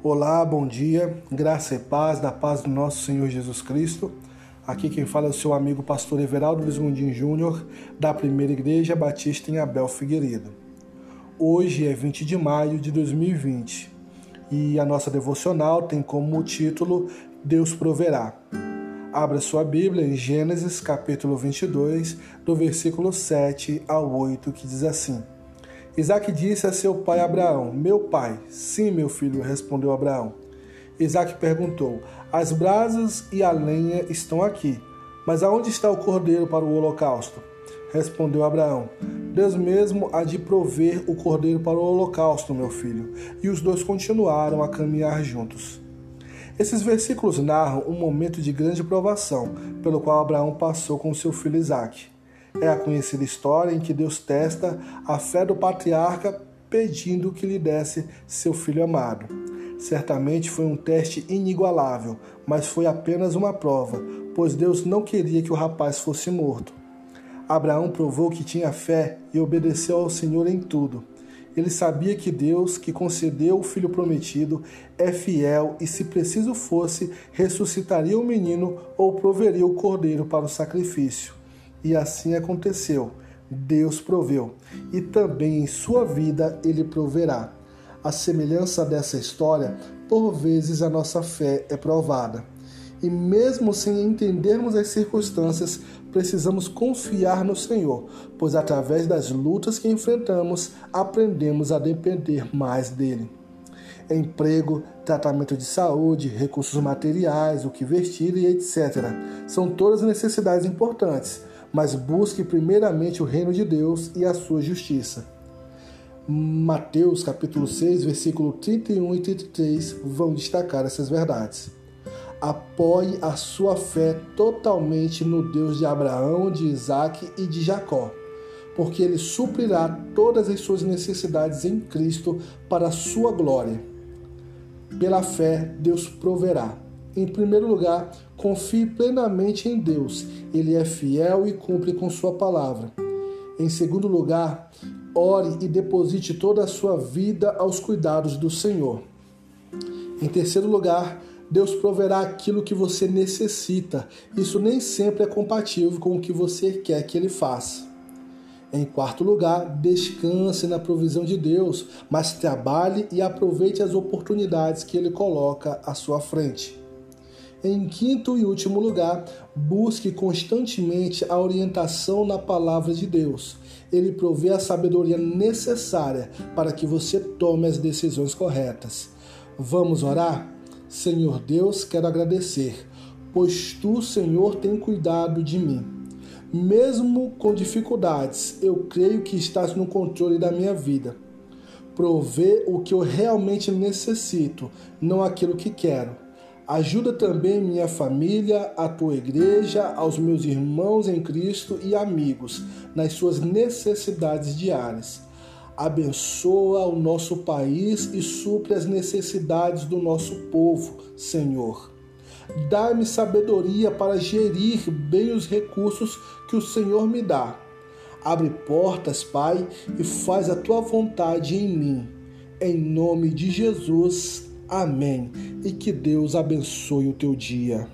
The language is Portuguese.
Olá, bom dia, graça e paz, da paz do nosso Senhor Jesus Cristo. Aqui quem fala é o seu amigo pastor Everaldo Vismundin Júnior, da Primeira Igreja Batista em Abel Figueiredo. Hoje é 20 de maio de 2020 e a nossa devocional tem como título Deus proverá. Abra sua Bíblia em Gênesis capítulo 22, do versículo 7 ao 8, que diz assim: Isaac disse a seu pai Abraão: Meu pai. Sim, meu filho, respondeu Abraão. Isaac perguntou: As brasas e a lenha estão aqui, mas aonde está o cordeiro para o holocausto? Respondeu Abraão: Deus mesmo há de prover o cordeiro para o holocausto, meu filho. E os dois continuaram a caminhar juntos. Esses versículos narram um momento de grande provação pelo qual Abraão passou com seu filho Isaque. É a conhecida história em que Deus testa a fé do patriarca pedindo que lhe desse seu filho amado. Certamente foi um teste inigualável, mas foi apenas uma prova, pois Deus não queria que o rapaz fosse morto. Abraão provou que tinha fé e obedeceu ao Senhor em tudo. Ele sabia que Deus, que concedeu o filho prometido, é fiel e, se preciso fosse, ressuscitaria o menino ou proveria o cordeiro para o sacrifício. E assim aconteceu. Deus proveu, e também em sua vida ele proverá. A semelhança dessa história, por vezes a nossa fé é provada. E mesmo sem entendermos as circunstâncias, precisamos confiar no Senhor, pois através das lutas que enfrentamos, aprendemos a depender mais dele. Emprego, tratamento de saúde, recursos materiais, o que vestir e etc. São todas necessidades importantes, mas busque primeiramente o reino de Deus e a sua justiça. Mateus capítulo 6, versículo 31 e 33 vão destacar essas verdades. Apoie a sua fé totalmente no Deus de Abraão, de Isaac e de Jacó, porque ele suprirá todas as suas necessidades em Cristo para a sua glória. Pela fé, Deus proverá. Em primeiro lugar, confie plenamente em Deus. Ele é fiel e cumpre com sua palavra. Em segundo lugar, ore e deposite toda a sua vida aos cuidados do Senhor. Em terceiro lugar, Deus proverá aquilo que você necessita. Isso nem sempre é compatível com o que você quer que ele faça. Em quarto lugar, descanse na provisão de Deus, mas trabalhe e aproveite as oportunidades que ele coloca à sua frente. Em quinto e último lugar, busque constantemente a orientação na palavra de Deus. Ele provê a sabedoria necessária para que você tome as decisões corretas. Vamos orar? Senhor Deus, quero agradecer, pois tu, Senhor, tem cuidado de mim. Mesmo com dificuldades, eu creio que estás no controle da minha vida. Provê o que eu realmente necessito, não aquilo que quero Ajuda também minha família, a tua igreja, aos meus irmãos em Cristo e amigos nas suas necessidades diárias. Abençoa o nosso país e supre as necessidades do nosso povo, Senhor. Dá-me sabedoria para gerir bem os recursos que o Senhor me dá. Abre portas, Pai, e faz a tua vontade em mim. Em nome de Jesus. Amém. E que Deus abençoe o teu dia.